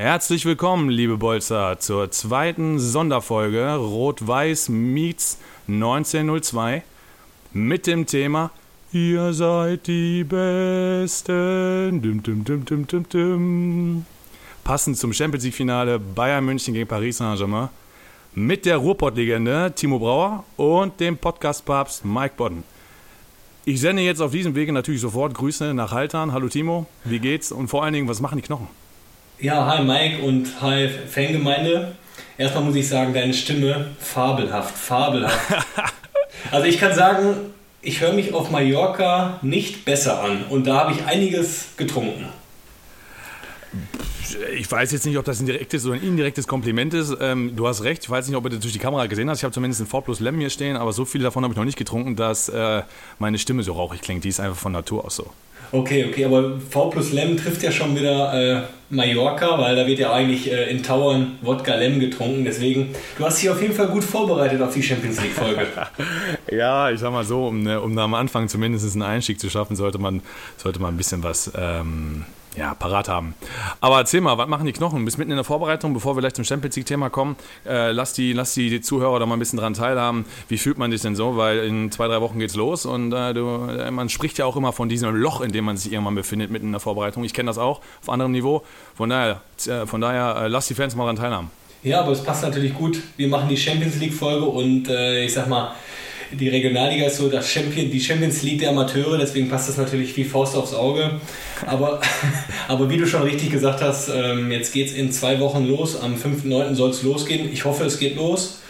Herzlich willkommen, liebe Bolzer, zur zweiten Sonderfolge Rot-Weiß meets 1902 mit dem Thema Ihr seid die Besten. Dum, dum, dum, dum, dum, dum. Passend zum Champions League-Finale Bayern München gegen Paris Saint-Germain mit der Ruhrpott-Legende Timo Brauer und dem Podcast-Papst Mike Bodden. Ich sende jetzt auf diesem Wege natürlich sofort Grüße nach Haltern. Hallo Timo, wie geht's? Und vor allen Dingen, was machen die Knochen? Ja, hi Mike und hi Fangemeinde. Erstmal muss ich sagen, deine Stimme fabelhaft, fabelhaft. also ich kann sagen, ich höre mich auf Mallorca nicht besser an und da habe ich einiges getrunken. Ich weiß jetzt nicht, ob das ein direktes oder ein indirektes Kompliment ist. Ähm, du hast recht, ich weiß nicht, ob du das durch die Kamera gesehen hast. Ich habe zumindest ein 4 Plus Lem hier stehen, aber so viel davon habe ich noch nicht getrunken, dass äh, meine Stimme so rauchig klingt. Die ist einfach von Natur aus so. Okay, okay, aber V plus Lem trifft ja schon wieder äh, Mallorca, weil da wird ja eigentlich äh, in Tauern Wodka Lem getrunken. Deswegen, du hast dich auf jeden Fall gut vorbereitet auf die Champions League-Folge. ja, ich sag mal so, um, um am Anfang zumindest einen Einstieg zu schaffen, sollte man, sollte man ein bisschen was. Ähm ja, parat haben. Aber erzähl mal, was machen die Knochen? Du bist mitten in der Vorbereitung, bevor wir gleich zum Champions League-Thema kommen. Äh, lass, die, lass die Zuhörer da mal ein bisschen dran teilhaben. Wie fühlt man sich denn so? Weil in zwei, drei Wochen geht's los und äh, du, äh, man spricht ja auch immer von diesem Loch, in dem man sich irgendwann befindet, mitten in der Vorbereitung. Ich kenne das auch auf anderem Niveau. Von daher, von daher äh, lass die Fans mal dran teilhaben. Ja, aber es passt natürlich gut. Wir machen die Champions League-Folge und äh, ich sag mal, die Regionalliga ist so das Champion, die Champions League der Amateure, deswegen passt das natürlich wie Faust aufs Auge. Aber, aber wie du schon richtig gesagt hast, ähm, jetzt geht es in zwei Wochen los. Am 5.9. soll es losgehen. Ich hoffe, es geht los.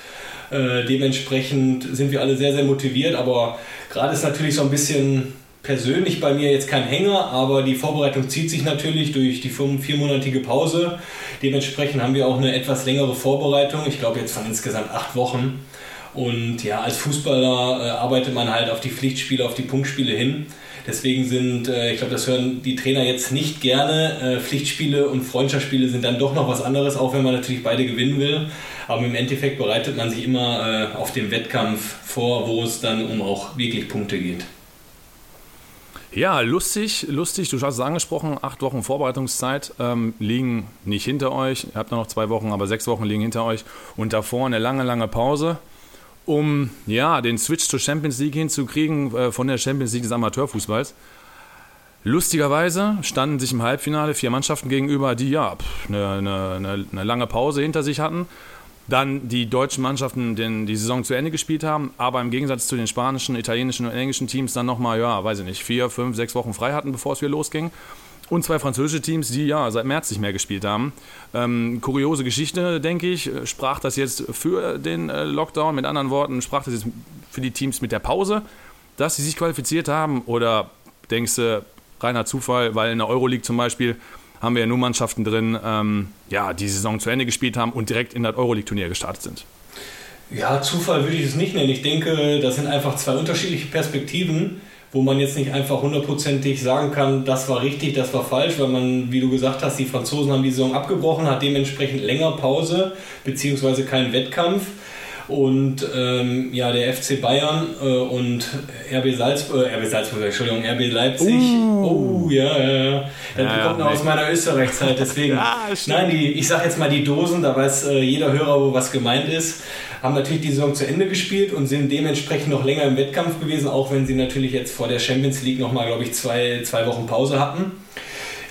Äh, dementsprechend sind wir alle sehr, sehr motiviert, aber gerade ist natürlich so ein bisschen persönlich bei mir jetzt kein Hänger, aber die Vorbereitung zieht sich natürlich durch die viermonatige Pause. Dementsprechend haben wir auch eine etwas längere Vorbereitung. Ich glaube jetzt von insgesamt acht Wochen. Und ja, als Fußballer äh, arbeitet man halt auf die Pflichtspiele, auf die Punktspiele hin. Deswegen sind, äh, ich glaube, das hören die Trainer jetzt nicht gerne. Äh, Pflichtspiele und Freundschaftsspiele sind dann doch noch was anderes, auch wenn man natürlich beide gewinnen will. Aber im Endeffekt bereitet man sich immer äh, auf den Wettkampf vor, wo es dann um auch wirklich Punkte geht. Ja, lustig, lustig. Du hast es angesprochen, acht Wochen Vorbereitungszeit ähm, liegen nicht hinter euch. Ihr habt noch zwei Wochen, aber sechs Wochen liegen hinter euch. Und davor eine lange, lange Pause um ja, den Switch zur Champions League hinzukriegen, äh, von der Champions League des Amateurfußballs. Lustigerweise standen sich im Halbfinale vier Mannschaften gegenüber, die ja eine, eine, eine lange Pause hinter sich hatten. Dann die deutschen Mannschaften den, die Saison zu Ende gespielt haben, aber im Gegensatz zu den spanischen, italienischen und englischen Teams dann nochmal, ja, weiß ich nicht, vier, fünf, sechs Wochen frei hatten, bevor es wieder losging und zwei französische Teams, die ja seit März nicht mehr gespielt haben. Ähm, kuriose Geschichte, denke ich. Sprach das jetzt für den äh, Lockdown? Mit anderen Worten, sprach das jetzt für die Teams mit der Pause, dass sie sich qualifiziert haben? Oder denkst du, reiner Zufall, weil in der Euroleague zum Beispiel haben wir ja nur Mannschaften drin, ähm, ja, die Saison zu Ende gespielt haben und direkt in das Euroleague-Turnier gestartet sind? Ja, Zufall würde ich es nicht nennen. Ich denke, das sind einfach zwei unterschiedliche Perspektiven wo man jetzt nicht einfach hundertprozentig sagen kann, das war richtig, das war falsch, weil man, wie du gesagt hast, die Franzosen haben die Saison abgebrochen, hat dementsprechend länger Pause, beziehungsweise keinen Wettkampf. Und ähm, ja, der FC Bayern äh, und RB Salzburg, äh, RB Salzburg, Entschuldigung, RB Leipzig. Uh. Oh, ja, ja, ja. Das ja, kommt noch aus meiner Österreichzeit, deswegen. ja, nein, die, ich sag jetzt mal die Dosen, da weiß äh, jeder Hörer, wo was gemeint ist haben natürlich die Saison zu Ende gespielt und sind dementsprechend noch länger im Wettkampf gewesen, auch wenn sie natürlich jetzt vor der Champions League nochmal, glaube ich, zwei, zwei Wochen Pause hatten.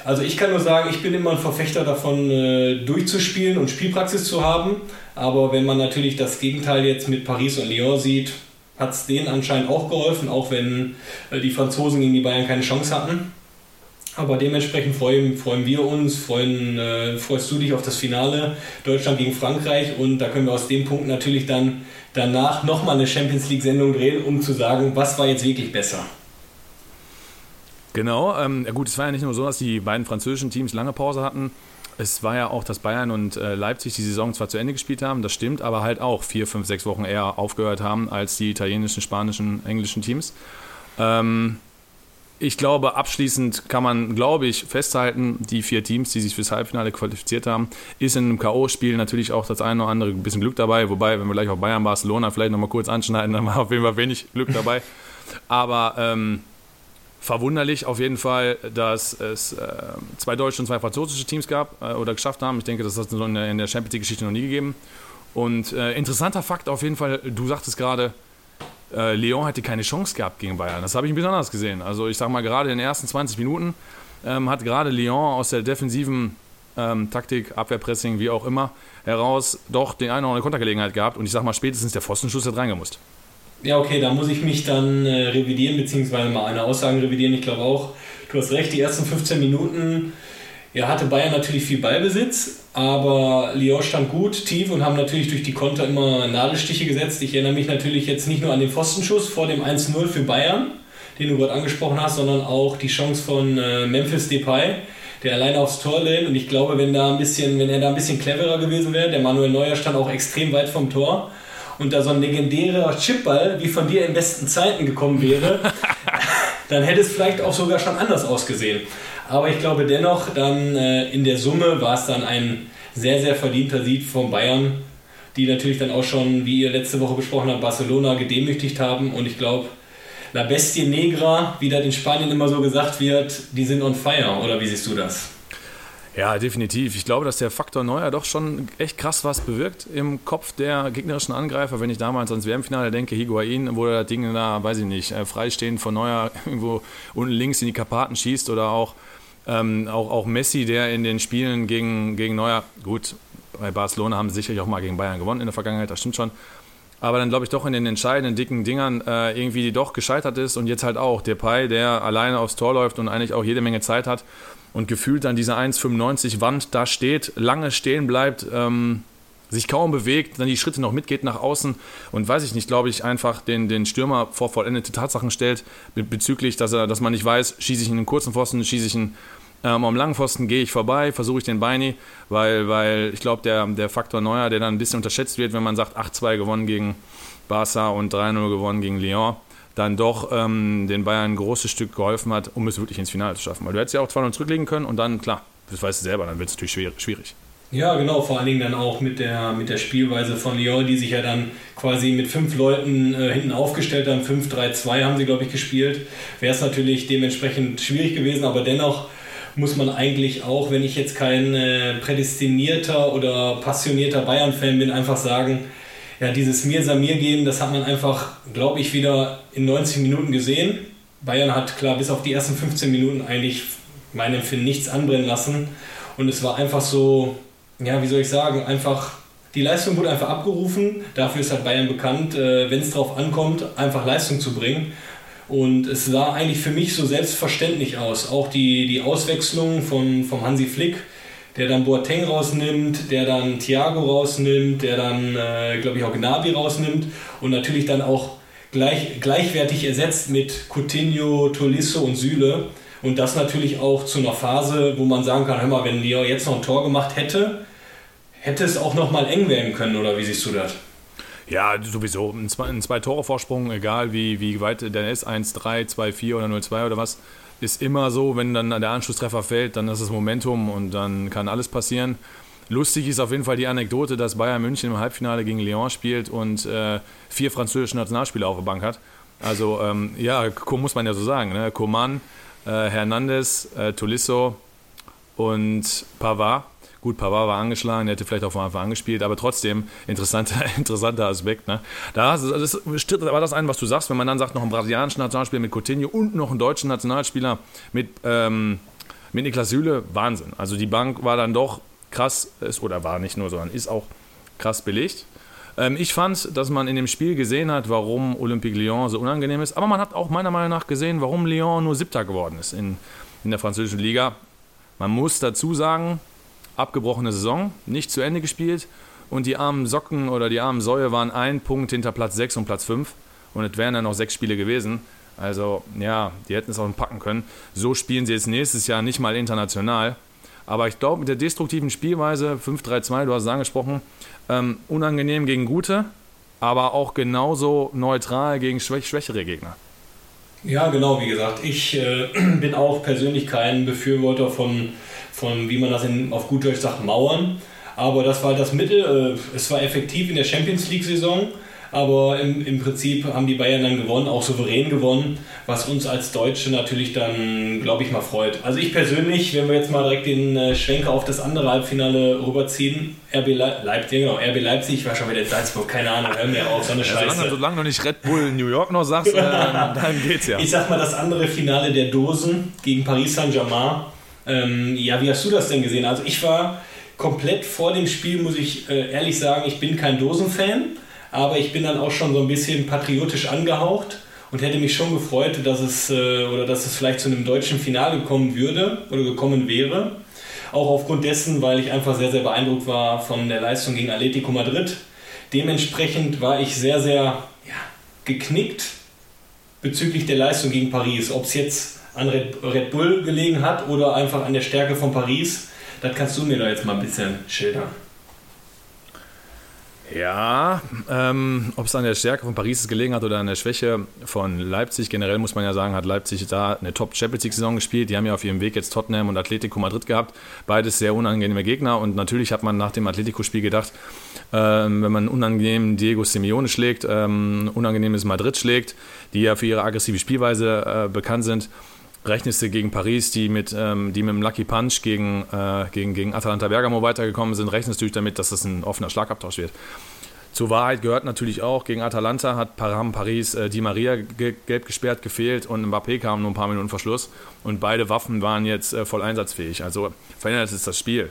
Also ich kann nur sagen, ich bin immer ein Verfechter davon, äh, durchzuspielen und Spielpraxis zu haben. Aber wenn man natürlich das Gegenteil jetzt mit Paris und Lyon sieht, hat es denen anscheinend auch geholfen, auch wenn äh, die Franzosen gegen die Bayern keine Chance hatten. Aber dementsprechend freuen, freuen wir uns, freuen, äh, freust du dich auf das Finale Deutschland gegen Frankreich und da können wir aus dem Punkt natürlich dann danach nochmal eine Champions League-Sendung drehen, um zu sagen, was war jetzt wirklich besser. Genau, ähm, ja gut, es war ja nicht nur so, dass die beiden französischen Teams lange Pause hatten. Es war ja auch, dass Bayern und äh, Leipzig die Saison zwar zu Ende gespielt haben, das stimmt, aber halt auch vier, fünf, sechs Wochen eher aufgehört haben als die italienischen, spanischen, englischen Teams. Ähm, ich glaube, abschließend kann man, glaube ich, festhalten, die vier Teams, die sich fürs Halbfinale qualifiziert haben, ist in einem K.O.-Spiel natürlich auch das eine oder andere ein bisschen Glück dabei. Wobei, wenn wir gleich auf Bayern, Barcelona vielleicht nochmal kurz anschneiden, dann war auf jeden Fall wenig Glück dabei. Aber ähm, verwunderlich auf jeden Fall, dass es äh, zwei deutsche und zwei französische Teams gab äh, oder geschafft haben. Ich denke, das hat es in der, Champions League-Geschichte noch nie gegeben. Und äh, interessanter Fakt auf jeden Fall, du sagtest gerade, äh, Lyon hätte keine Chance gehabt gegen Bayern. Das habe ich ein bisschen anders gesehen. Also ich sage mal, gerade in den ersten 20 Minuten ähm, hat gerade Lyon aus der defensiven ähm, Taktik, Abwehrpressing, wie auch immer, heraus doch die eine oder andere Kontergelegenheit gehabt. Und ich sage mal, spätestens der Pfostenschuss hat reingemusst. Ja, okay, da muss ich mich dann äh, revidieren, beziehungsweise mal eine Aussage revidieren. Ich glaube auch, du hast recht, die ersten 15 Minuten ja, hatte Bayern natürlich viel Ballbesitz, aber Lyon stand gut, tief und haben natürlich durch die Konter immer Nadelstiche gesetzt. Ich erinnere mich natürlich jetzt nicht nur an den Pfostenschuss vor dem 1-0 für Bayern, den du gerade angesprochen hast, sondern auch die Chance von äh, Memphis Depay, der alleine aufs Tor lehnt. Und ich glaube, wenn, da ein bisschen, wenn er da ein bisschen cleverer gewesen wäre, der Manuel Neuer stand auch extrem weit vom Tor und da so ein legendärer Chipball wie von dir in besten Zeiten gekommen wäre, dann hätte es vielleicht auch sogar schon anders ausgesehen. Aber ich glaube dennoch, dann äh, in der Summe war es dann ein sehr, sehr verdienter Sieg von Bayern, die natürlich dann auch schon, wie ihr letzte Woche besprochen habt, Barcelona gedemütigt haben. Und ich glaube, La Bestie Negra, wie das in Spanien immer so gesagt wird, die sind on fire. Oder wie siehst du das? Ja, definitiv. Ich glaube, dass der Faktor Neuer doch schon echt krass was bewirkt im Kopf der gegnerischen Angreifer. Wenn ich damals ans WM-Finale denke, Higuain, wo er das Ding da, weiß ich nicht, äh, freistehend von Neuer irgendwo unten links in die Karpaten schießt oder auch, ähm, auch, auch Messi, der in den Spielen gegen, gegen Neuer, gut, bei Barcelona haben sie sicherlich auch mal gegen Bayern gewonnen in der Vergangenheit, das stimmt schon. Aber dann glaube ich doch in den entscheidenden dicken Dingern äh, irgendwie doch gescheitert ist und jetzt halt auch Depay, der alleine aufs Tor läuft und eigentlich auch jede Menge Zeit hat und gefühlt an dieser 1,95 Wand da steht, lange stehen bleibt, ähm, sich kaum bewegt, dann die Schritte noch mitgeht nach außen und weiß ich nicht, glaube ich, einfach den, den Stürmer vor vollendete Tatsachen stellt bezüglich, dass, er, dass man nicht weiß, schieße ich in den kurzen Pfosten, schieße ich ihn ähm, am langen Pfosten, gehe ich vorbei, versuche ich den Beini, weil, weil ich glaube, der, der Faktor Neuer, der dann ein bisschen unterschätzt wird, wenn man sagt, 8-2 gewonnen gegen Barca und 3-0 gewonnen gegen Lyon, dann doch ähm, den Bayern ein großes Stück geholfen hat, um es wirklich ins Finale zu schaffen. Weil du hättest ja auch 2-0 zurücklegen können und dann, klar, das weißt du selber, dann wird es natürlich schwierig. Ja, genau, vor allen Dingen dann auch mit der, mit der Spielweise von Lyon, die sich ja dann quasi mit fünf Leuten äh, hinten aufgestellt haben. 5-3-2 haben sie, glaube ich, gespielt. Wäre es natürlich dementsprechend schwierig gewesen, aber dennoch muss man eigentlich auch, wenn ich jetzt kein äh, prädestinierter oder passionierter Bayern-Fan bin, einfach sagen, ja, dieses Mir Samir gehen, das hat man einfach, glaube ich, wieder in 90 Minuten gesehen. Bayern hat klar bis auf die ersten 15 Minuten eigentlich meinem Empfinden nichts anbrennen lassen. Und es war einfach so, ja, wie soll ich sagen, einfach, die Leistung wurde einfach abgerufen. Dafür ist halt Bayern bekannt, äh, wenn es darauf ankommt, einfach Leistung zu bringen. Und es sah eigentlich für mich so selbstverständlich aus. Auch die, die Auswechslung von, vom Hansi Flick, der dann Boateng rausnimmt, der dann Thiago rausnimmt, der dann, äh, glaube ich, auch Gnabry rausnimmt und natürlich dann auch gleich, gleichwertig ersetzt mit Coutinho, Tolisso und Süle. Und das natürlich auch zu einer Phase, wo man sagen kann, hör mal, wenn Leo jetzt noch ein Tor gemacht hätte, hätte es auch noch mal eng werden können, oder wie siehst du das? Ja, sowieso. Ein zwei, ein zwei Tore Vorsprung, egal wie, wie weit der ist, 1-3, 2-4 oder 0-2 oder was, ist immer so, wenn dann der Anschlusstreffer fällt, dann ist es Momentum und dann kann alles passieren. Lustig ist auf jeden Fall die Anekdote, dass Bayern München im Halbfinale gegen Lyon spielt und äh, vier französische Nationalspieler auf der Bank hat. Also ähm, ja, muss man ja so sagen. Ne? Coman, äh, Hernandez, äh, Tolisso und Pavard. Gut, Pavard war angeschlagen, der hätte vielleicht auch von Anfang an aber trotzdem interessanter, interessanter Aspekt. Ne? Da das stritt aber das ein, was du sagst, wenn man dann sagt, noch einen brasilianischen Nationalspieler mit Coutinho und noch einen deutschen Nationalspieler mit, ähm, mit Niklas Süle, Wahnsinn. Also die Bank war dann doch krass, ist, oder war nicht nur, sondern ist auch krass belegt. Ähm, ich fand, dass man in dem Spiel gesehen hat, warum Olympique Lyon so unangenehm ist, aber man hat auch meiner Meinung nach gesehen, warum Lyon nur Siebter geworden ist in, in der französischen Liga. Man muss dazu sagen, abgebrochene Saison, nicht zu Ende gespielt und die armen Socken oder die armen Säue waren ein Punkt hinter Platz 6 und Platz 5 und es wären dann noch sechs Spiele gewesen. Also ja, die hätten es auch packen können. So spielen sie jetzt nächstes Jahr nicht mal international. Aber ich glaube, mit der destruktiven Spielweise 5-3-2, du hast es angesprochen, ähm, unangenehm gegen gute, aber auch genauso neutral gegen schwäch schwächere Gegner. Ja, genau, wie gesagt, ich äh, bin auch persönlich kein Befürworter von von, wie man das in, auf gut Deutsch sagt, Mauern. Aber das war das Mittel. Äh, es war effektiv in der Champions League-Saison. Aber im, im Prinzip haben die Bayern dann gewonnen, auch souverän gewonnen, was uns als Deutsche natürlich dann, glaube ich, mal freut. Also ich persönlich, wenn wir jetzt mal direkt den äh, Schwenker auf das andere Halbfinale rüberziehen, RB Le Leipzig, genau, RB Leipzig, ich war schon wieder in Salzburg, keine Ahnung, hör mir auf, so eine Scheiße. Ja, solange, solange du nicht Red Bull New York noch sagst, äh, dann geht's ja. Ich sag mal, das andere Finale der Dosen gegen Paris Saint-Germain. Ähm, ja, wie hast du das denn gesehen? Also ich war komplett vor dem Spiel, muss ich äh, ehrlich sagen, ich bin kein Dosenfan aber ich bin dann auch schon so ein bisschen patriotisch angehaucht und hätte mich schon gefreut, dass es äh, oder dass es vielleicht zu einem deutschen Finale kommen würde oder gekommen wäre. Auch aufgrund dessen, weil ich einfach sehr, sehr beeindruckt war von der Leistung gegen Atletico Madrid. Dementsprechend war ich sehr, sehr ja, geknickt bezüglich der Leistung gegen Paris. Ob es jetzt an Red Bull gelegen hat oder einfach an der Stärke von Paris, das kannst du mir da jetzt mal ein bisschen schildern. Ja, ähm, ob es an der Stärke von Paris gelegen hat oder an der Schwäche von Leipzig, generell muss man ja sagen, hat Leipzig da eine Top-Champions League-Saison gespielt. Die haben ja auf ihrem Weg jetzt Tottenham und Atletico Madrid gehabt. Beides sehr unangenehme Gegner und natürlich hat man nach dem Atletico-Spiel gedacht, ähm, wenn man unangenehm Diego Simeone schlägt, ähm, unangenehmes Madrid schlägt, die ja für ihre aggressive Spielweise äh, bekannt sind, rechnest du gegen Paris, die mit, ähm, die mit dem Lucky Punch gegen, äh, gegen, gegen Atalanta Bergamo weitergekommen sind, rechnest du damit, dass das ein offener Schlagabtausch wird. Zur Wahrheit gehört natürlich auch, gegen Atalanta hat Param Paris äh, Di Maria ge gelb gesperrt gefehlt und Mbappé kam nur ein paar Minuten vor Schluss und beide Waffen waren jetzt äh, voll einsatzfähig. Also verändert es das Spiel.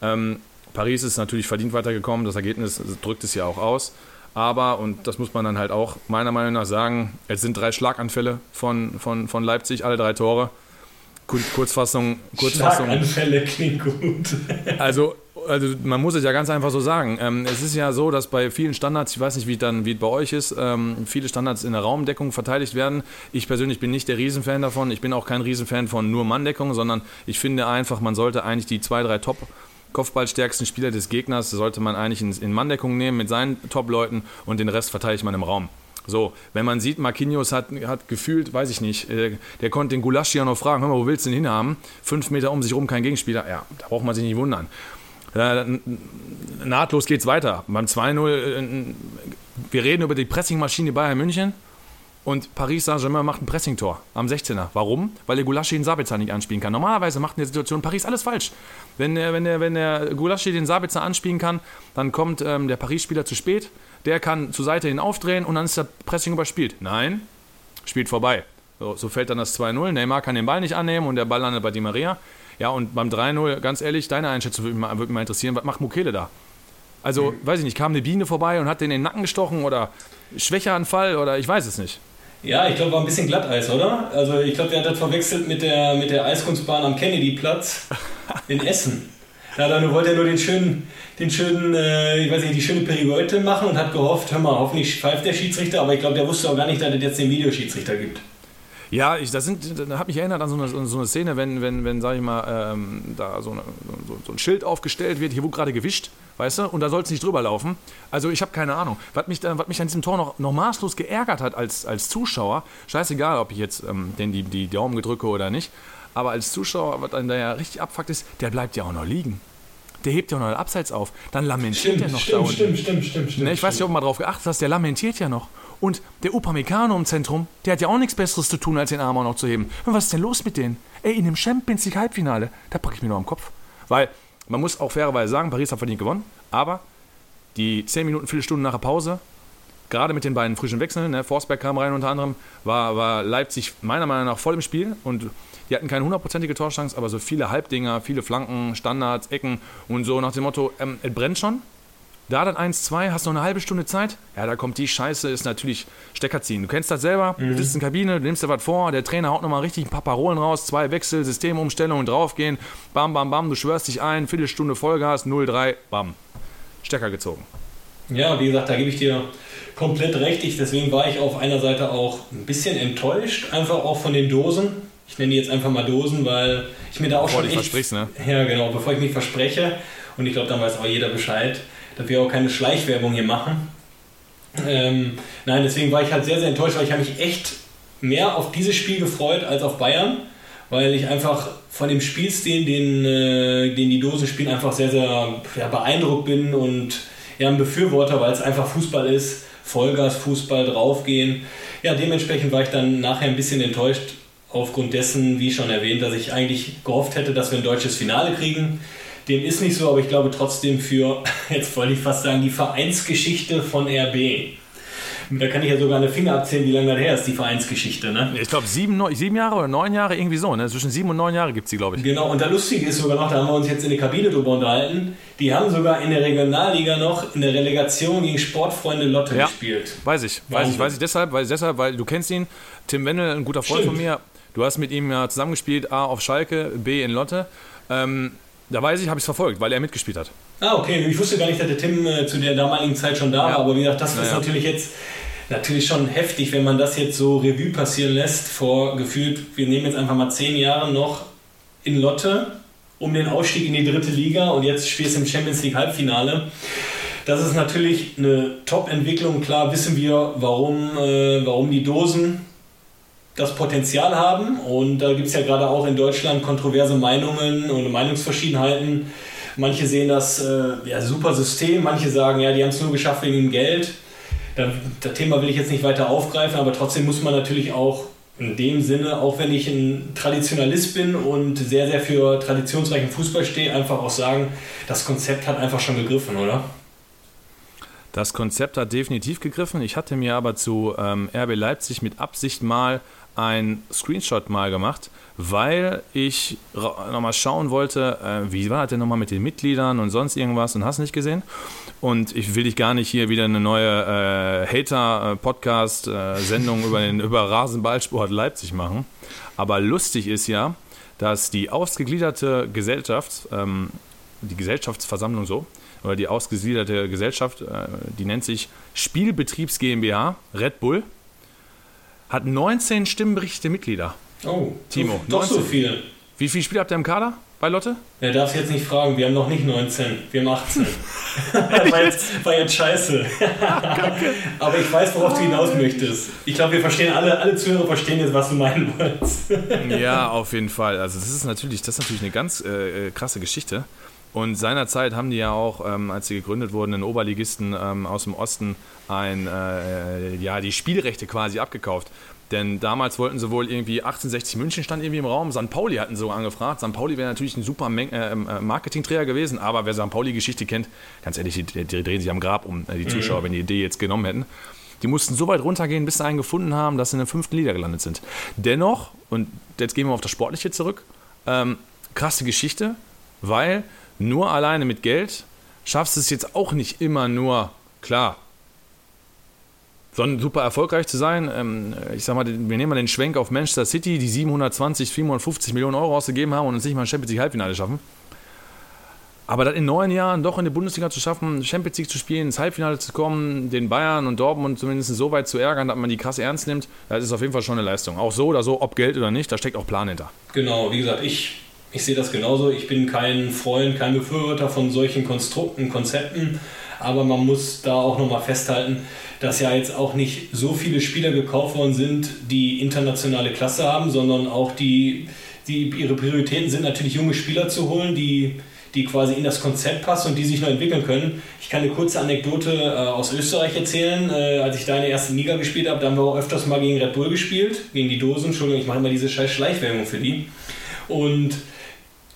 Ähm, Paris ist natürlich verdient weitergekommen, das Ergebnis drückt es ja auch aus. Aber, und das muss man dann halt auch meiner Meinung nach sagen, es sind drei Schlaganfälle von, von, von Leipzig, alle drei Tore. Kurzfassung, Kurzfassung. Schlaganfälle klingt gut. Also, also man muss es ja ganz einfach so sagen. Ähm, es ist ja so, dass bei vielen Standards, ich weiß nicht, wie dann wie es bei euch ist, ähm, viele Standards in der Raumdeckung verteidigt werden. Ich persönlich bin nicht der Riesenfan davon. Ich bin auch kein Riesenfan von nur Manndeckung, sondern ich finde einfach, man sollte eigentlich die zwei, drei Top Kopfballstärksten Spieler des Gegners sollte man eigentlich in, Manndeckung nehmen mit seinen Top-Leuten und den Rest verteidigt man im Raum. So, wenn man sieht, Marquinhos hat, hat gefühlt, weiß ich nicht, äh, der konnte den Gulaschi ja noch fragen, hör mal, wo willst du den hinhaben? Fünf Meter um sich rum kein Gegenspieler. Ja, da braucht man sich nicht wundern. Äh, nahtlos geht's weiter. Beim 2-0, äh, wir reden über die Pressingmaschine Bayern München. Und Paris Saint-Germain macht ein Pressing-Tor am 16er. Warum? Weil der Gulaschi den Sabitzer nicht anspielen kann. Normalerweise macht in der Situation Paris alles falsch. Wenn der, wenn der, wenn der Gulaschi den Sabitzer anspielen kann, dann kommt ähm, der Paris-Spieler zu spät. Der kann zur Seite hin aufdrehen und dann ist der Pressing überspielt. Nein, spielt vorbei. So, so fällt dann das 2-0. Neymar kann den Ball nicht annehmen und der Ball landet bei Di Maria. Ja, und beim 3-0, ganz ehrlich, deine Einschätzung würde mich, würde mich mal interessieren. Was macht Mukele da? Also, mhm. weiß ich nicht, kam eine Biene vorbei und hat den in den Nacken gestochen oder Schwächeanfall oder ich weiß es nicht. Ja, ich glaube, war ein bisschen Glatteis, oder? Also ich glaube, der hat das verwechselt mit der, mit der Eiskunstbahn am Kennedy-Platz in Essen. Da dann wollte er nur den schönen, den schönen, äh, ich weiß nicht, die schöne Perigote machen und hat gehofft, hör mal, hoffentlich pfeift der Schiedsrichter, aber ich glaube, der wusste auch gar nicht, dass es jetzt den Videoschiedsrichter gibt. Ja, ich, das sind, das hat mich erinnert an so eine, so eine Szene, wenn, wenn, wenn, sag ich mal, ähm, da so, eine, so, so, ein Schild aufgestellt wird, hier wurde gerade gewischt, weißt du, und da soll es nicht drüber laufen. Also ich habe keine Ahnung. Was mich, was mich an diesem Tor noch, noch maßlos geärgert hat als, als Zuschauer, scheißegal, ob ich jetzt ähm, den die, die Daumen gedrücke oder nicht, aber als Zuschauer, was dann da ja richtig abfuckt ist, der bleibt ja auch noch liegen der hebt ja noch abseits auf. Dann lamentiert stimmt, er noch stimmt, da unten. Stimmt, stimmt, stimmt, stimmt. Ne, ich weiß nicht, ob du mal drauf geachtet hast, der lamentiert ja noch. Und der Upamecano im Zentrum, der hat ja auch nichts Besseres zu tun, als den Arm auch noch zu heben. Und was ist denn los mit denen? Ey, in dem Champions League Halbfinale, da packe ich mir noch am Kopf. Weil, man muss auch fairerweise sagen, Paris hat verdient gewonnen, aber die 10 Minuten, viele Stunden nach der Pause, gerade mit den beiden frischen Wechseln, ne, Forsberg kam rein unter anderem, war, war Leipzig meiner Meinung nach voll im Spiel und die hatten keine hundertprozentige Torchance, aber so viele Halbdinger, viele Flanken, Standards, Ecken und so nach dem Motto, ähm, es brennt schon, da dann 1-2, hast noch eine halbe Stunde Zeit. Ja, da kommt die Scheiße, ist natürlich Stecker ziehen. Du kennst das selber, mhm. du sitzt in der Kabine, du nimmst dir was vor, der Trainer haut nochmal richtig ein paar Parolen raus, zwei Wechsel, Systemumstellungen draufgehen, bam, bam, bam, du schwörst dich ein, Viertelstunde Vollgas, 0-3, bam. Stecker gezogen. Ja, wie gesagt, da gebe ich dir komplett recht. Ich, deswegen war ich auf einer Seite auch ein bisschen enttäuscht, einfach auch von den Dosen. Ich nenne die jetzt einfach mal Dosen, weil ich mir da auch bevor schon. Bevor du echt, versprichst, ne? Ja, genau, bevor ich mich verspreche. Und ich glaube, dann weiß auch jeder Bescheid dass wir auch keine Schleichwerbung hier machen. Ähm, nein, deswegen war ich halt sehr, sehr enttäuscht, weil ich habe mich echt mehr auf dieses Spiel gefreut als auf Bayern, weil ich einfach von dem Spielstil, den, äh, den die Dosen spielen, einfach sehr, sehr ja, beeindruckt bin und ja, ein Befürworter, weil es einfach Fußball ist. Vollgas-Fußball draufgehen. Ja, dementsprechend war ich dann nachher ein bisschen enttäuscht aufgrund dessen, wie schon erwähnt, dass ich eigentlich gehofft hätte, dass wir ein deutsches Finale kriegen. Dem ist nicht so, aber ich glaube trotzdem für, jetzt wollte ich fast sagen, die Vereinsgeschichte von RB da kann ich ja sogar eine Finger abzählen, wie lange das her ist, die Vereinsgeschichte. Ne? Ich glaube, sieben, sieben Jahre oder neun Jahre, irgendwie so. Ne? Zwischen sieben und neun Jahre gibt es die, glaube ich. Genau, und der Lustige ist sogar noch, da haben wir uns jetzt in der Kabine drüber unterhalten, die haben sogar in der Regionalliga noch in der Relegation gegen Sportfreunde Lotte ja, gespielt. Weiß ich, weiß ich, weiß ich deshalb, weil, deshalb, weil du kennst ihn, Tim Wendel, ein guter Freund Stimmt. von mir. Du hast mit ihm ja zusammengespielt, A auf Schalke, B in Lotte. Ähm, da weiß ich, habe ich es verfolgt, weil er mitgespielt hat. Ah, okay. Ich wusste gar nicht, dass der Tim äh, zu der damaligen Zeit schon da ja. war, aber wie gesagt, das naja. ist natürlich jetzt natürlich schon heftig, wenn man das jetzt so Revue passieren lässt, vor gefühlt, wir nehmen jetzt einfach mal zehn Jahre noch in Lotte um den Ausstieg in die dritte Liga und jetzt spielst du im Champions League Halbfinale. Das ist natürlich eine Top-Entwicklung. Klar wissen wir, warum, äh, warum die Dosen das Potenzial haben. Und da gibt es ja gerade auch in Deutschland kontroverse Meinungen und Meinungsverschiedenheiten. Manche sehen das äh, ja, super System, manche sagen, ja, die haben es nur geschafft wegen dem Geld das Thema will ich jetzt nicht weiter aufgreifen, aber trotzdem muss man natürlich auch in dem Sinne, auch wenn ich ein Traditionalist bin und sehr, sehr für traditionsreichen Fußball stehe, einfach auch sagen, das Konzept hat einfach schon gegriffen, oder? Das Konzept hat definitiv gegriffen. Ich hatte mir aber zu ähm, RB Leipzig mit Absicht mal ein Screenshot mal gemacht, weil ich nochmal schauen wollte, äh, wie war das denn nochmal mit den Mitgliedern und sonst irgendwas und hast nicht gesehen. Und ich will dich gar nicht hier wieder eine neue äh, Hater-Podcast-Sendung über, den, über Rasenballsport Leipzig machen. Aber lustig ist ja, dass die ausgegliederte Gesellschaft, ähm, die Gesellschaftsversammlung so, oder die ausgegliederte Gesellschaft, äh, die nennt sich Spielbetriebs GmbH, Red Bull, hat 19 stimmberechtigte Mitglieder. Oh, Timo, doch 19. so viel. Wie viele Spieler habt ihr im Kader? bei Lotte? Er darf jetzt nicht fragen, wir haben noch nicht 19, wir haben 18. war, jetzt, war jetzt scheiße. Aber ich weiß, worauf du hinaus möchtest. Ich glaube, wir verstehen alle, alle Zuhörer verstehen jetzt, was du meinen wolltest. ja, auf jeden Fall. Also das ist natürlich, das ist natürlich eine ganz äh, äh, krasse Geschichte. Und seinerzeit haben die ja auch, ähm, als sie gegründet wurden, den Oberligisten ähm, aus dem Osten ein, äh, ja, die Spielrechte quasi abgekauft. Denn damals wollten sie wohl irgendwie 1860 München stand irgendwie im Raum. St. Pauli hatten sie so angefragt. St. Pauli wäre natürlich ein super äh, ähm, äh, Marketingträger gewesen, aber wer St. Pauli-Geschichte kennt, ganz ehrlich, die, die, drehen sich am Grab um, äh, die mhm. Zuschauer, mhm. wenn die Idee jetzt genommen hätten. Die mussten so weit runtergehen, bis sie einen gefunden haben, dass sie in der fünften Liga gelandet sind. Dennoch, und jetzt gehen wir auf das Sportliche zurück, ähm, krasse Geschichte, weil nur alleine mit Geld schaffst du es jetzt auch nicht immer nur, klar, sondern super erfolgreich zu sein. Ähm, ich sag mal, wir nehmen mal den Schwenk auf Manchester City, die 720, 750 Millionen Euro ausgegeben haben und uns nicht mal ein Champions League Halbfinale schaffen. Aber dann in neun Jahren doch in der Bundesliga zu schaffen, Champions League zu spielen, ins Halbfinale zu kommen, den Bayern und Dortmund zumindest so weit zu ärgern, dass man die krass ernst nimmt, das ist auf jeden Fall schon eine Leistung. Auch so oder so, ob Geld oder nicht, da steckt auch Plan hinter. Genau, wie gesagt, ich, ich sehe das genauso. Ich bin kein Freund, kein Befürworter von solchen Konstrukten, Konzepten, aber man muss da auch nochmal festhalten, dass ja jetzt auch nicht so viele Spieler gekauft worden sind, die internationale Klasse haben, sondern auch die, die ihre Prioritäten sind natürlich junge Spieler zu holen, die die quasi in das Konzept passen und die sich noch entwickeln können. Ich kann eine kurze Anekdote äh, aus Österreich erzählen. Äh, als ich da in der ersten Liga gespielt habe, da haben wir auch öfters mal gegen Red Bull gespielt, gegen die Dosen. Entschuldigung, ich mache immer diese scheiß Schleichwerbung für die. Und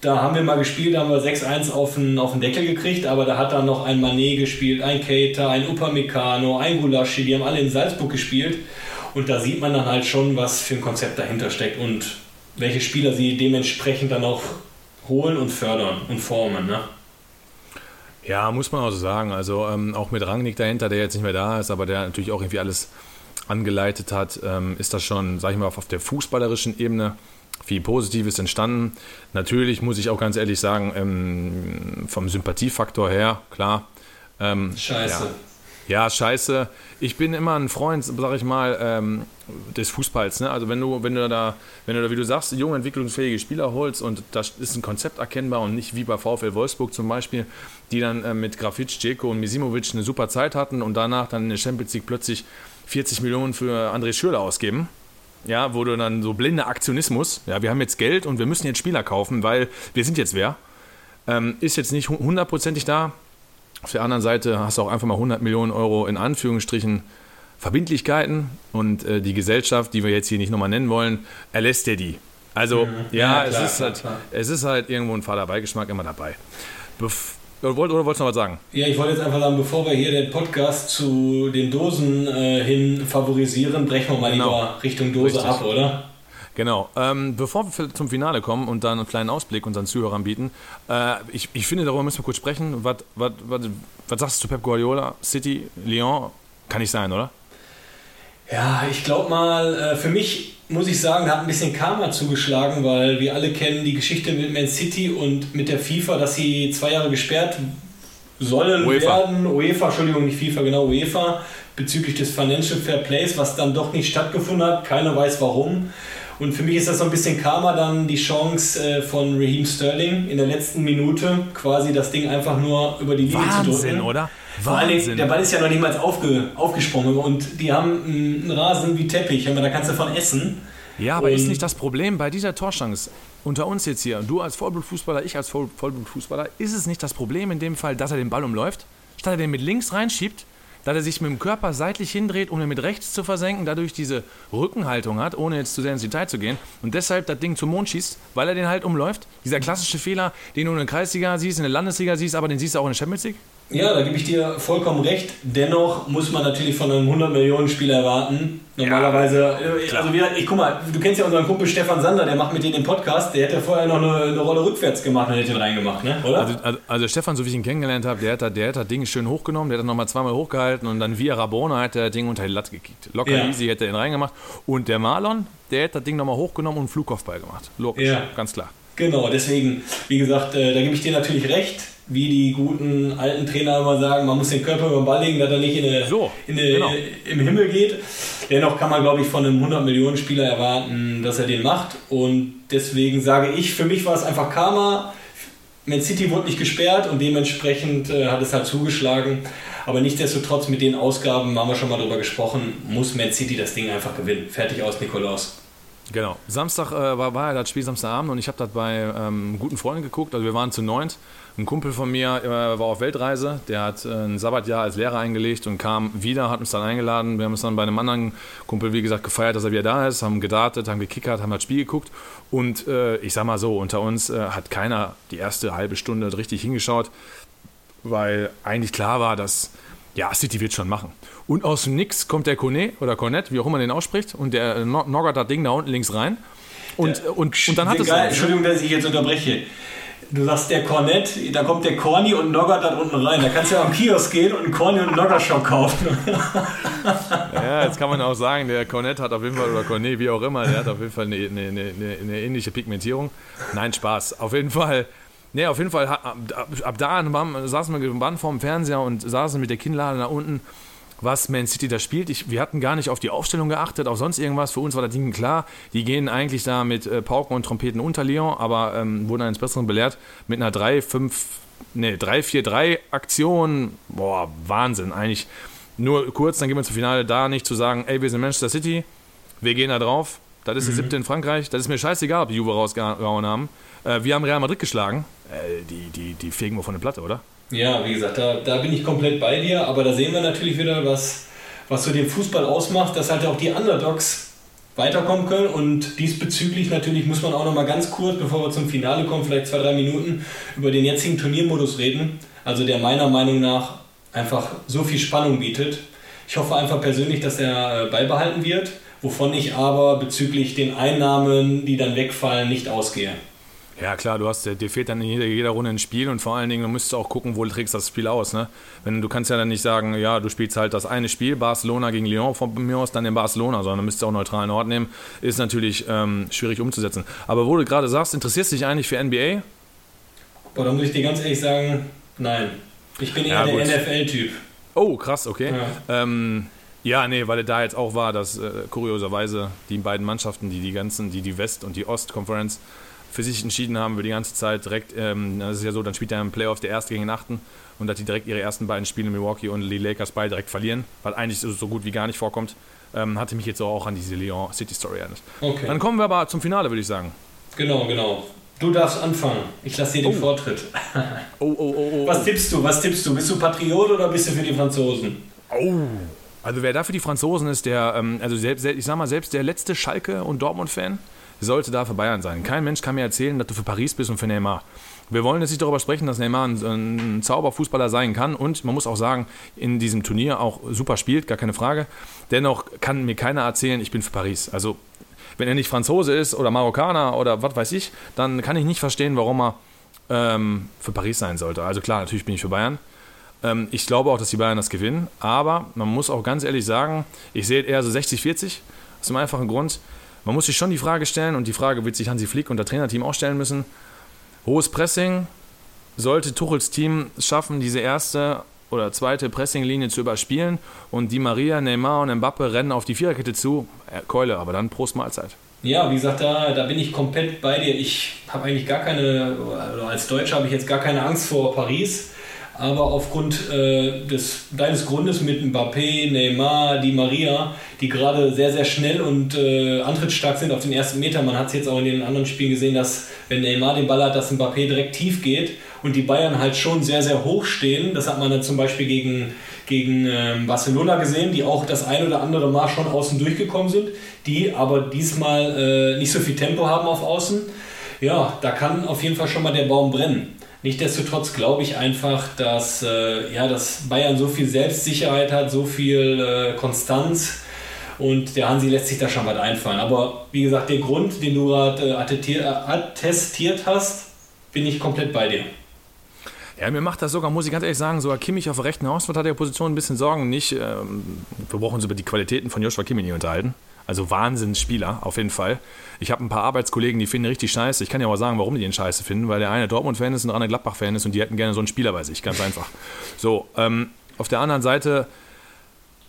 da haben wir mal gespielt, da haben wir 6-1 auf den, auf den Deckel gekriegt, aber da hat dann noch ein Manet gespielt, ein Keita, ein Upamecano, ein Gulaschi, die haben alle in Salzburg gespielt. Und da sieht man dann halt schon, was für ein Konzept dahinter steckt und welche Spieler sie dementsprechend dann auch holen und fördern und formen. Ne? Ja, muss man auch so sagen. Also ähm, auch mit Rangnick dahinter, der jetzt nicht mehr da ist, aber der natürlich auch irgendwie alles angeleitet hat, ähm, ist das schon, sag ich mal, auf der fußballerischen Ebene viel Positives entstanden. Natürlich muss ich auch ganz ehrlich sagen, ähm, vom Sympathiefaktor her, klar. Ähm, scheiße. Ja. ja. scheiße. Ich bin immer ein Freund, sag ich mal, ähm, des Fußballs. Ne? Also wenn du, wenn du da, wenn du da, wie du sagst, junge, entwicklungsfähige Spieler holst und da ist ein Konzept erkennbar und nicht wie bei VfL Wolfsburg zum Beispiel, die dann äh, mit Grafitsch, Dzeko und Misimovic eine super Zeit hatten und danach dann in der Champions League plötzlich 40 Millionen für André Schürrle ausgeben ja, wo du dann so blinder Aktionismus, ja, wir haben jetzt Geld und wir müssen jetzt Spieler kaufen, weil wir sind jetzt wer, ähm, ist jetzt nicht hundertprozentig da. Auf der anderen Seite hast du auch einfach mal 100 Millionen Euro in Anführungsstrichen Verbindlichkeiten und äh, die Gesellschaft, die wir jetzt hier nicht nochmal nennen wollen, erlässt er die. Also, mhm. ja, ja klar, es, ist halt, klar. es ist halt irgendwo ein Fahrerbeigeschmack immer dabei. Bef oder, oder wolltest du noch was sagen? Ja, ich wollte jetzt einfach sagen, bevor wir hier den Podcast zu den Dosen äh, hin favorisieren, brechen wir mal genau. lieber Richtung Dose Richtig. ab, oder? Genau. Ähm, bevor wir zum Finale kommen und dann einen kleinen Ausblick unseren Zuhörern bieten, äh, ich, ich finde, darüber müssen wir kurz sprechen. Was, was, was, was sagst du zu Pep Guardiola? City, Lyon? Kann nicht sein, oder? Ja, ich glaube mal, äh, für mich muss ich sagen, hat ein bisschen Karma zugeschlagen, weil wir alle kennen die Geschichte mit Man City und mit der FIFA, dass sie zwei Jahre gesperrt sollen UEFA. werden. UEFA, Entschuldigung, nicht FIFA, genau UEFA, bezüglich des Financial Fair Plays, was dann doch nicht stattgefunden hat. Keiner weiß warum. Und für mich ist das so ein bisschen Karma dann die Chance äh, von Raheem Sterling in der letzten Minute quasi das Ding einfach nur über die Linie Wahnsinn, zu drücken. oder? Vor allem, der Ball ist ja noch niemals aufge, aufgesprungen und die haben einen Rasen wie Teppich, da kannst du von essen. Ja, aber und ist nicht das Problem bei dieser Torschance unter uns jetzt hier, du als Vollblutfußballer, ich als Vollblutfußballer, ist es nicht das Problem in dem Fall, dass er den Ball umläuft, statt er den mit links reinschiebt, dass er sich mit dem Körper seitlich hindreht, um ihn mit rechts zu versenken, dadurch diese Rückenhaltung hat, ohne jetzt zu sehr ins Detail zu gehen und deshalb das Ding zum Mond schießt, weil er den halt umläuft. Dieser klassische Fehler, den du in der Kreisliga siehst, in der Landesliga siehst, aber den siehst du auch in der Champions League. Ja, da gebe ich dir vollkommen recht. Dennoch muss man natürlich von einem 100 Millionen Spieler erwarten. Normalerweise, ja, äh, also wir, ich guck mal, du kennst ja unseren Kumpel Stefan Sander, der macht mit denen den Podcast. Der hätte vorher noch eine, eine Rolle rückwärts gemacht und hätte ihn reingemacht, ne? oder? Also, also, also, Stefan, so wie ich ihn kennengelernt habe, der hat, der hat das Ding schön hochgenommen, der hat nochmal zweimal hochgehalten und dann via Rabona hat der das Ding unter die Latte gekickt. Locker ja. easy hätte er ihn reingemacht. Und der Marlon, der hat das Ding nochmal hochgenommen und einen Flugkopfball gemacht. Logisch, ja. ganz klar. Genau, deswegen, wie gesagt, äh, da gebe ich dir natürlich recht wie die guten alten Trainer immer sagen, man muss den Körper über den Ball legen, dass er nicht in eine, so, in eine, genau. im Himmel geht. Dennoch kann man, glaube ich, von einem 100-Millionen-Spieler erwarten, dass er den macht. Und deswegen sage ich, für mich war es einfach Karma. Man City wurde nicht gesperrt und dementsprechend äh, hat es halt zugeschlagen. Aber nichtsdestotrotz mit den Ausgaben, haben wir schon mal drüber gesprochen, muss Man City das Ding einfach gewinnen. Fertig aus, Nikolaus. Genau. Samstag äh, war, war ja das Spiel Samstagabend und ich habe das bei ähm, guten Freunden geguckt. Also wir waren zu neunt. Ein Kumpel von mir äh, war auf Weltreise, der hat äh, ein Sabbatjahr als Lehrer eingelegt und kam wieder, hat uns dann eingeladen. Wir haben uns dann bei einem anderen Kumpel, wie gesagt, gefeiert, dass er wieder da ist, haben gedartet, haben gekickert, haben das Spiel geguckt. Und äh, ich sag mal so, unter uns äh, hat keiner die erste halbe Stunde richtig hingeschaut, weil eigentlich klar war, dass ja, City wird schon machen. Und aus dem Nix kommt der Kone oder Cornet, wie auch immer den ausspricht, und der noggert das Ding da unten links rein. Und, ja, und, und, dann hat es. Entschuldigung, dass ich jetzt unterbreche. Du sagst der Cornet, da kommt der Corny und Noggert da unten rein. Da kannst du ja am Kiosk gehen und einen Corny und einen Nogger-Shop kaufen. ja, jetzt kann man auch sagen, der Cornet hat auf jeden Fall, oder Cornet, wie auch immer, der hat auf jeden Fall eine, eine, eine, eine ähnliche Pigmentierung. Nein, Spaß. Auf jeden Fall Nee, auf jeden Fall, ab, ab da an saßen wir waren vor dem Fernseher und saßen mit der Kinnlade da unten, was Man City da spielt. Ich, wir hatten gar nicht auf die Aufstellung geachtet, auf sonst irgendwas. Für uns war das Ding klar. Die gehen eigentlich da mit äh, Pauken und Trompeten unter Lyon, aber ähm, wurden eines Besseren belehrt mit einer 3, 5, nee, 3-4-3-Aktion. Boah, Wahnsinn. Eigentlich nur kurz, dann gehen wir zum Finale da nicht zu sagen, ey, wir sind Manchester City, wir gehen da drauf. Das ist mhm. der siebte in Frankreich. Das ist mir scheißegal, ob die Juve rausgehauen haben. Äh, wir haben Real Madrid geschlagen. Äh, die, die, die fegen wir von der Platte, oder? Ja, wie gesagt, da, da bin ich komplett bei dir, aber da sehen wir natürlich wieder, was, was so den Fußball ausmacht, dass halt auch die Underdogs weiterkommen können und diesbezüglich natürlich muss man auch noch mal ganz kurz, bevor wir zum Finale kommen, vielleicht zwei, drei Minuten, über den jetzigen Turniermodus reden, also der meiner Meinung nach einfach so viel Spannung bietet. Ich hoffe einfach persönlich, dass er äh, beibehalten wird, wovon ich aber bezüglich den Einnahmen, die dann wegfallen, nicht ausgehe. Ja, klar, du hast, dir fehlt dann in jeder, jeder Runde ein Spiel und vor allen Dingen, du müsstest auch gucken, wo trägst das Spiel aus. Ne? Wenn, du kannst ja dann nicht sagen, ja, du spielst halt das eine Spiel, Barcelona gegen Lyon von mir aus, dann in Barcelona, sondern du müsstest auch neutralen Ort nehmen. Ist natürlich ähm, schwierig umzusetzen. Aber wo du gerade sagst, interessierst du dich eigentlich für NBA? Boah, da muss ich dir ganz ehrlich sagen, nein. Ich bin eher ja, der NFL-Typ. Oh, krass, okay. Ja. Ähm, ja, nee, weil da jetzt auch war, dass äh, kurioserweise die beiden Mannschaften, die die ganzen, die die West- und die Ost-Conference für sich entschieden haben, über die ganze Zeit direkt, ähm, das ist ja so, dann spielt er im Playoff der Erste gegen den Achten und dass die direkt ihre ersten beiden Spiele Milwaukee und die Lakers beide direkt verlieren, weil eigentlich so, gut wie gar nicht vorkommt, ähm, hatte mich jetzt auch an diese Lyon City Story erinnert. Okay. Dann kommen wir aber zum Finale, würde ich sagen. Genau, genau. Du darfst anfangen. Ich lasse dir den oh. Vortritt. oh, oh, oh, oh. Was tippst du? Was tippst du? Bist du Patriot oder bist du für die Franzosen? Oh. Also wer dafür die Franzosen ist, der, ähm, also selbst, ich sag mal, selbst der letzte Schalke- und Dortmund-Fan sollte da für Bayern sein. Kein Mensch kann mir erzählen, dass du für Paris bist und für Neymar. Wir wollen jetzt nicht darüber sprechen, dass Neymar ein, ein Zauberfußballer sein kann und man muss auch sagen, in diesem Turnier auch super spielt, gar keine Frage. Dennoch kann mir keiner erzählen, ich bin für Paris. Also wenn er nicht Franzose ist oder Marokkaner oder was weiß ich, dann kann ich nicht verstehen, warum er ähm, für Paris sein sollte. Also klar, natürlich bin ich für Bayern. Ähm, ich glaube auch, dass die Bayern das gewinnen, aber man muss auch ganz ehrlich sagen, ich sehe eher so 60-40, aus dem einfachen Grund, man muss sich schon die Frage stellen und die Frage wird sich Hansi Flick und der Trainerteam auch stellen müssen, hohes Pressing, sollte Tuchels Team schaffen, diese erste oder zweite Pressinglinie zu überspielen und die Maria, Neymar und Mbappe rennen auf die Viererkette zu, äh, Keule, aber dann Prost Mahlzeit. Ja, wie gesagt, da, da bin ich komplett bei dir. Ich habe eigentlich gar keine, oder als Deutscher habe ich jetzt gar keine Angst vor Paris. Aber aufgrund äh, des, deines Grundes mit Mbappé, Neymar, Di Maria, die gerade sehr, sehr schnell und äh, antrittsstark sind auf den ersten Meter. Man hat es jetzt auch in den anderen Spielen gesehen, dass wenn Neymar den Ball hat, dass Mbappé direkt tief geht und die Bayern halt schon sehr, sehr hoch stehen. Das hat man dann zum Beispiel gegen, gegen äh, Barcelona gesehen, die auch das ein oder andere Mal schon außen durchgekommen sind, die aber diesmal äh, nicht so viel Tempo haben auf Außen. Ja, da kann auf jeden Fall schon mal der Baum brennen. Nichtsdestotrotz glaube ich einfach, dass, äh, ja, dass Bayern so viel Selbstsicherheit hat, so viel äh, Konstanz und der Hansi lässt sich da schon was einfallen. Aber wie gesagt, der Grund, den du gerade äh, attestiert hast, bin ich komplett bei dir. Ja, mir macht das sogar, muss ich ganz ehrlich sagen, sogar Kimmich auf der rechten Hausverteidigerposition ein bisschen Sorgen. Nicht, ähm, wir brauchen uns über die Qualitäten von Joshua Kimmich nicht unterhalten. Also Wahnsinnsspieler, auf jeden Fall. Ich habe ein paar Arbeitskollegen, die finden richtig scheiße. Ich kann ja auch sagen, warum die den scheiße finden, weil der eine Dortmund-Fan ist und der andere Gladbach-Fan ist und die hätten gerne so einen Spieler bei sich, ganz einfach. So, ähm, auf der anderen Seite,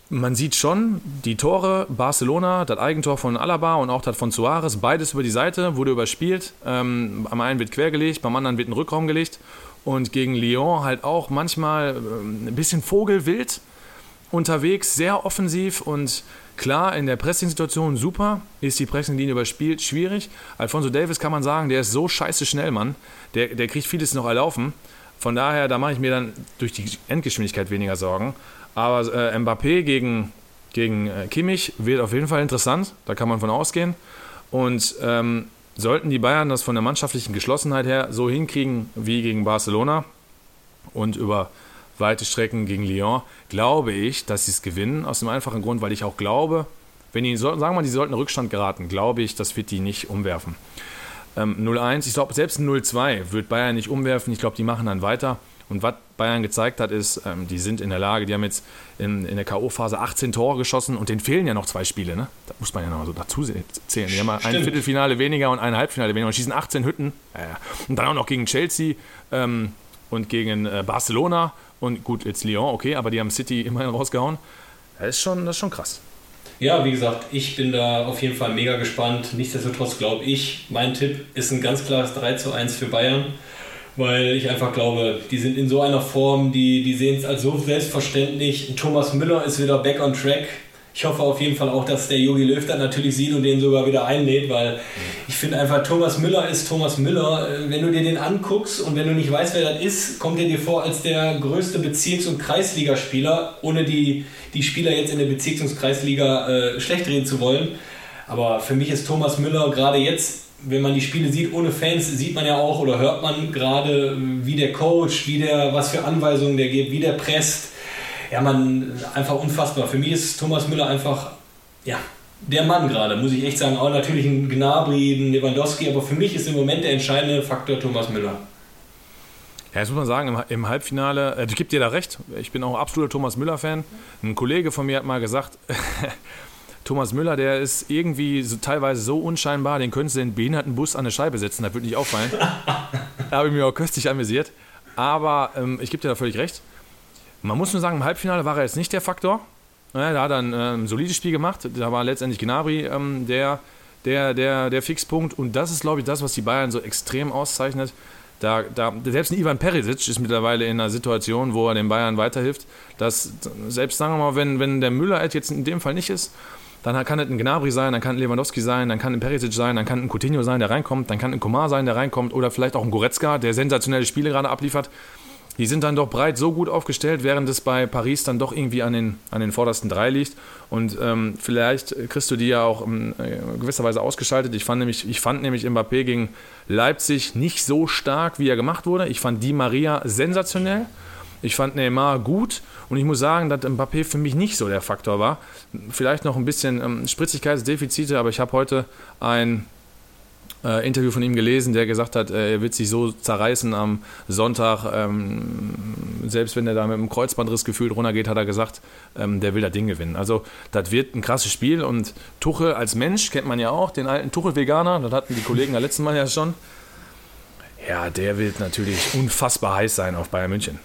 man sieht schon die Tore, Barcelona, das Eigentor von Alaba und auch das von Suarez, beides über die Seite, wurde überspielt. Ähm, am einen wird quergelegt, beim anderen wird ein Rückraum gelegt. Und gegen Lyon halt auch manchmal ähm, ein bisschen vogelwild unterwegs, sehr offensiv und Klar, in der Pressing-Situation super, ist die Pressing-Linie überspielt, schwierig. Alfonso Davis kann man sagen, der ist so scheiße schnell, Mann. Der, der kriegt vieles noch erlaufen. Von daher, da mache ich mir dann durch die Endgeschwindigkeit weniger Sorgen. Aber äh, Mbappé gegen, gegen äh, Kimmich wird auf jeden Fall interessant, da kann man von ausgehen. Und ähm, sollten die Bayern das von der mannschaftlichen Geschlossenheit her so hinkriegen wie gegen Barcelona und über weite Strecken gegen Lyon, glaube ich, dass sie es gewinnen. Aus dem einfachen Grund, weil ich auch glaube, wenn die, sagen wir mal, die sollten Rückstand geraten, glaube ich, das wird die nicht umwerfen. Ähm, 0-1, ich glaube, selbst ein 0-2 wird Bayern nicht umwerfen. Ich glaube, die machen dann weiter. Und was Bayern gezeigt hat, ist, ähm, die sind in der Lage, die haben jetzt in, in der K.O.-Phase 18 Tore geschossen und denen fehlen ja noch zwei Spiele. Ne? Da muss man ja noch so dazu zählen. Die haben ein Viertelfinale weniger und ein Halbfinale weniger und schießen 18 Hütten. Ja, Und dann auch noch gegen Chelsea ähm, und gegen äh, Barcelona und gut, jetzt Lyon, okay, aber die haben City immerhin rausgehauen. Das ist schon, das ist schon krass. Ja, wie gesagt, ich bin da auf jeden Fall mega gespannt. Nichtsdestotrotz glaube ich, mein Tipp ist ein ganz klares 3 zu 1 für Bayern, weil ich einfach glaube, die sind in so einer Form, die, die sehen es als so selbstverständlich. Thomas Müller ist wieder back on track. Ich hoffe auf jeden Fall auch, dass der Jogi Löw dann natürlich sieht und den sogar wieder einlädt, weil ich finde einfach, Thomas Müller ist Thomas Müller. Äh, wenn du dir den anguckst und wenn du nicht weißt, wer das ist, kommt er dir vor als der größte Bezirks- und Kreisligaspieler, ohne die, die Spieler jetzt in der Bezirks- und Kreisliga äh, schlecht reden zu wollen. Aber für mich ist Thomas Müller gerade jetzt wenn man die Spiele sieht ohne Fans, sieht man ja auch oder hört man gerade, wie der Coach, wie der, was für Anweisungen der gibt, wie der presst ja, man, einfach unfassbar. Für mich ist Thomas Müller einfach, ja, der Mann gerade, muss ich echt sagen. Auch natürlich ein Gnabry, ein Lewandowski, aber für mich ist im Moment der entscheidende Faktor Thomas Müller. Ja, jetzt muss man sagen, im, im Halbfinale, äh, ich gebe dir da recht, ich bin auch absoluter Thomas Müller-Fan. Ein Kollege von mir hat mal gesagt, Thomas Müller, der ist irgendwie so, teilweise so unscheinbar, den könntest du den behinderten Bus an eine Scheibe setzen, das würde nicht auffallen. da habe ich mir auch köstlich amüsiert. Aber ähm, ich gebe dir da völlig recht. Man muss nur sagen, im Halbfinale war er jetzt nicht der Faktor. Ja, da hat er ein, äh, solides Spiel gemacht. Da war letztendlich Gnabry ähm, der, der, der, der Fixpunkt. Und das ist, glaube ich, das, was die Bayern so extrem auszeichnet. Da, da, selbst ein Ivan Perisic ist mittlerweile in einer Situation, wo er den Bayern weiterhilft. Dass, selbst sagen wir mal, wenn, wenn der Müller jetzt in dem Fall nicht ist, dann kann es ein Gnabry sein, dann kann ein Lewandowski sein, dann kann ein Perisic sein, dann kann ein Coutinho sein, der reinkommt, dann kann ein Komar sein, der reinkommt oder vielleicht auch ein Goretzka, der sensationelle Spiele gerade abliefert die sind dann doch breit so gut aufgestellt, während es bei Paris dann doch irgendwie an den, an den vordersten drei liegt. Und ähm, vielleicht kriegst du die ja auch in äh, gewisser Weise ausgeschaltet. Ich fand, nämlich, ich fand nämlich Mbappé gegen Leipzig nicht so stark, wie er gemacht wurde. Ich fand Di Maria sensationell. Ich fand Neymar gut und ich muss sagen, dass Mbappé für mich nicht so der Faktor war. Vielleicht noch ein bisschen ähm, Spritzigkeitsdefizite, aber ich habe heute ein äh, Interview von ihm gelesen, der gesagt hat, äh, er wird sich so zerreißen am Sonntag. Ähm, selbst wenn er da mit einem Kreuzbandriss gefühlt runtergeht, hat er gesagt, ähm, der will das Ding gewinnen. Also, das wird ein krasses Spiel und Tuchel als Mensch kennt man ja auch, den alten Tuchel-Veganer, das hatten die Kollegen ja letzten Mal ja schon. Ja, der wird natürlich unfassbar heiß sein auf Bayern München.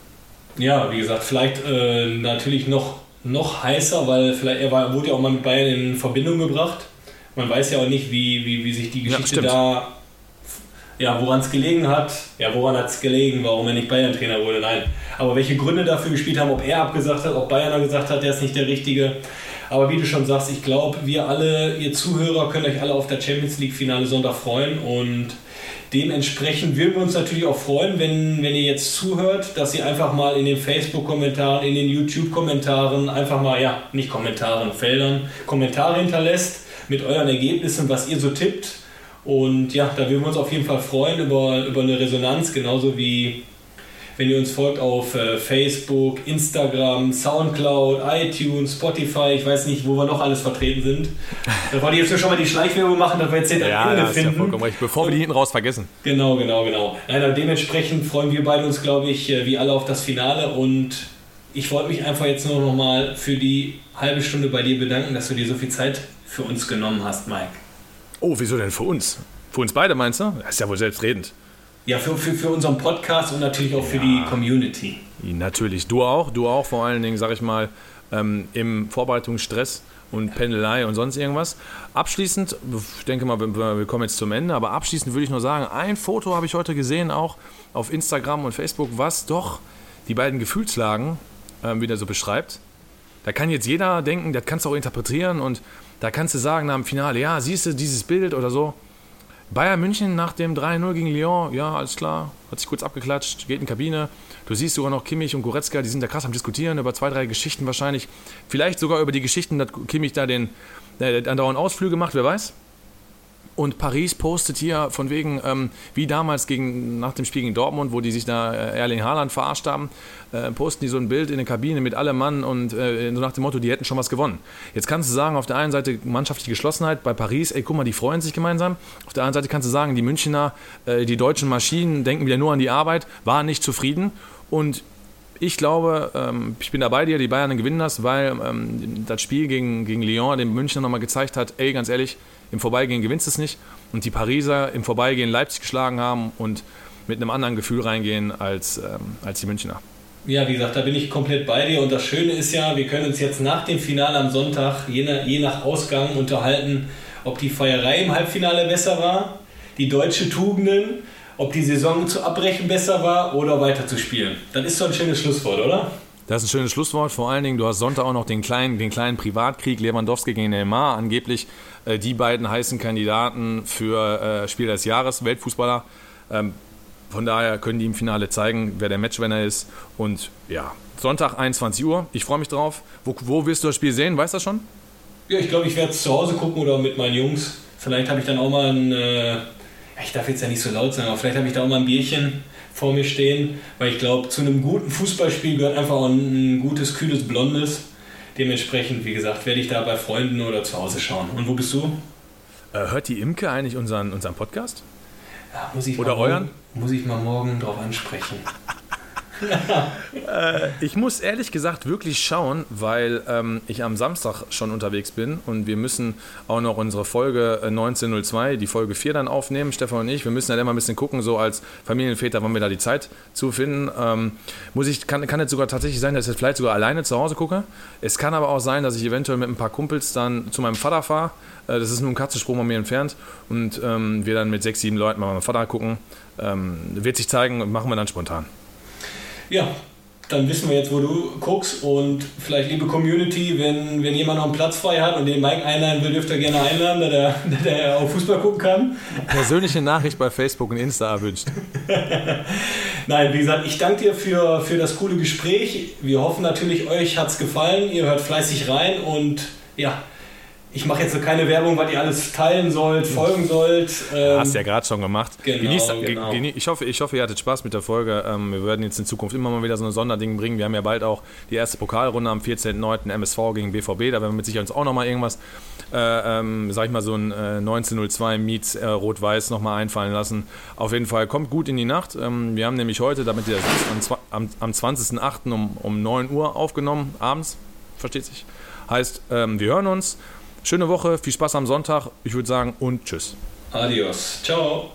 Ja, wie gesagt, vielleicht äh, natürlich noch, noch heißer, weil vielleicht er war, wurde ja auch mal mit Bayern in Verbindung gebracht man weiß ja auch nicht, wie, wie, wie sich die Geschichte ja, da, ja, woran es gelegen hat. Ja, woran hat es gelegen, warum er nicht Bayern-Trainer wurde, nein. Aber welche Gründe dafür gespielt haben, ob er abgesagt hat, ob Bayern gesagt hat, der ist nicht der Richtige. Aber wie du schon sagst, ich glaube, wir alle, ihr Zuhörer, können euch alle auf das Champions League-Finale Sonntag freuen und dementsprechend würden wir uns natürlich auch freuen, wenn, wenn ihr jetzt zuhört, dass ihr einfach mal in den Facebook-Kommentaren, in den YouTube-Kommentaren, einfach mal, ja, nicht Kommentaren, Feldern, Kommentare hinterlässt mit euren Ergebnissen, was ihr so tippt. Und ja, da würden wir uns auf jeden Fall freuen über, über eine Resonanz, genauso wie wenn ihr uns folgt auf äh, Facebook, Instagram, Soundcloud, iTunes, Spotify, ich weiß nicht, wo wir noch alles vertreten sind. Da wollte ich jetzt schon mal die Schleichwerbung machen, dass wir jetzt den ja, Ende finden. Ja vollkommen recht, bevor wir die hinten raus vergessen. Genau, genau, genau. Nein, dementsprechend freuen wir beide uns, glaube ich, äh, wie alle auf das Finale und ich wollte mich einfach jetzt nur noch mal für die halbe Stunde bei dir bedanken, dass du dir so viel Zeit für uns genommen hast, Mike. Oh, wieso denn für uns? Für uns beide meinst du? Das ist ja wohl selbstredend. Ja, für, für, für unseren Podcast und natürlich auch für ja, die Community. Natürlich, du auch, du auch vor allen Dingen, sag ich mal, ähm, im Vorbereitungsstress und Pendelei und sonst irgendwas. Abschließend, ich denke mal, wir kommen jetzt zum Ende, aber abschließend würde ich nur sagen, ein Foto habe ich heute gesehen, auch auf Instagram und Facebook, was doch die beiden Gefühlslagen ähm, wieder so beschreibt. Da kann jetzt jeder denken, das kannst du auch interpretieren und da kannst du sagen nach dem Finale, ja, siehst du dieses Bild oder so. Bayern München nach dem 3-0 gegen Lyon, ja, alles klar, hat sich kurz abgeklatscht, geht in die Kabine. Du siehst sogar noch Kimmich und Goretzka, die sind da krass am Diskutieren über zwei, drei Geschichten wahrscheinlich. Vielleicht sogar über die Geschichten, dass Kimmich da den äh, andauernd Ausflüge macht, wer weiß. Und Paris postet hier von wegen, ähm, wie damals gegen, nach dem Spiel gegen Dortmund, wo die sich da äh, Erling Haaland verarscht haben, äh, posten die so ein Bild in der Kabine mit allem Mann und äh, so nach dem Motto, die hätten schon was gewonnen. Jetzt kannst du sagen, auf der einen Seite mannschaftliche Geschlossenheit bei Paris, ey, guck mal, die freuen sich gemeinsam. Auf der anderen Seite kannst du sagen, die Münchner, äh, die deutschen Maschinen denken wieder nur an die Arbeit, waren nicht zufrieden. Und ich glaube, ähm, ich bin da bei dir, die Bayern gewinnen das, weil ähm, das Spiel gegen, gegen Lyon den Münchner nochmal gezeigt hat, ey, ganz ehrlich, im Vorbeigehen gewinnst es nicht. Und die Pariser im Vorbeigehen Leipzig geschlagen haben und mit einem anderen Gefühl reingehen als, ähm, als die Münchner. Ja, wie gesagt, da bin ich komplett bei dir. Und das Schöne ist ja, wir können uns jetzt nach dem Finale am Sonntag, je nach, je nach Ausgang, unterhalten, ob die Feierei im Halbfinale besser war, die deutsche Tugenden, ob die Saison zu abbrechen besser war oder weiter zu spielen. Das ist so ein schönes Schlusswort, oder? Das ist ein schönes Schlusswort. Vor allen Dingen, du hast Sonntag auch noch den kleinen, den kleinen Privatkrieg Lewandowski gegen Neymar. Angeblich äh, die beiden heißen Kandidaten für äh, Spiel des Jahres, Weltfußballer. Ähm, von daher können die im Finale zeigen, wer der Matchwinner ist. Und ja, Sonntag 21 Uhr. Ich freue mich drauf. Wo, wo wirst du das Spiel sehen? Weißt du das schon? Ja, ich glaube, ich werde es zu Hause gucken oder mit meinen Jungs. Vielleicht habe ich dann auch mal ein. Äh, ich darf jetzt ja nicht so laut sein, aber vielleicht habe ich da auch mal ein Bierchen vor mir stehen, weil ich glaube, zu einem guten Fußballspiel gehört einfach auch ein gutes, kühles Blondes. Dementsprechend, wie gesagt, werde ich da bei Freunden oder zu Hause schauen. Und wo bist du? Äh, hört die Imke eigentlich unseren, unseren Podcast? Ja, muss ich oder euren? Morgen, muss ich mal morgen drauf ansprechen. Äh, ich muss ehrlich gesagt wirklich schauen, weil ähm, ich am Samstag schon unterwegs bin und wir müssen auch noch unsere Folge 1902, äh, die Folge 4 dann aufnehmen, Stefan und ich. Wir müssen ja immer ein bisschen gucken, so als Familienväter, wann wir da die Zeit zu finden. Ähm, muss ich, kann, kann jetzt sogar tatsächlich sein, dass ich vielleicht sogar alleine zu Hause gucke. Es kann aber auch sein, dass ich eventuell mit ein paar Kumpels dann zu meinem Vater fahre. Äh, das ist nur ein Katzensprung von mir entfernt und ähm, wir dann mit sechs, sieben Leuten mal meinem Vater gucken. Ähm, wird sich zeigen und machen wir dann spontan. Ja, dann wissen wir jetzt, wo du guckst und vielleicht liebe Community, wenn, wenn jemand noch einen Platz frei hat und den Mike einladen will, dürft ihr gerne einladen, dass er, dass er auch Fußball gucken kann. Persönliche Nachricht bei Facebook und Insta erwünscht. Nein, wie gesagt, ich danke dir für, für das coole Gespräch. Wir hoffen natürlich, euch hat es gefallen. Ihr hört fleißig rein und ja, ich mache jetzt keine Werbung, weil ihr alles teilen sollt, folgen sollt. Ähm, Hast ja gerade schon gemacht. Genau, Genießt, genau. Ich, hoffe, ich hoffe, ihr hattet Spaß mit der Folge. Ähm, wir werden jetzt in Zukunft immer mal wieder so ein Sonderding bringen. Wir haben ja bald auch die erste Pokalrunde am 14.09. MSV gegen BVB. Da werden wir mit Sicherheit uns auch nochmal irgendwas, äh, ähm, sag ich mal, so ein äh, 1902 Meets äh, Rot-Weiß nochmal einfallen lassen. Auf jeden Fall kommt gut in die Nacht. Ähm, wir haben nämlich heute, damit ihr das wisst, am, am 20.08. Um, um 9 Uhr aufgenommen, abends, versteht sich. Heißt, ähm, wir hören uns. Schöne Woche, viel Spaß am Sonntag. Ich würde sagen und tschüss. Adios. Ciao.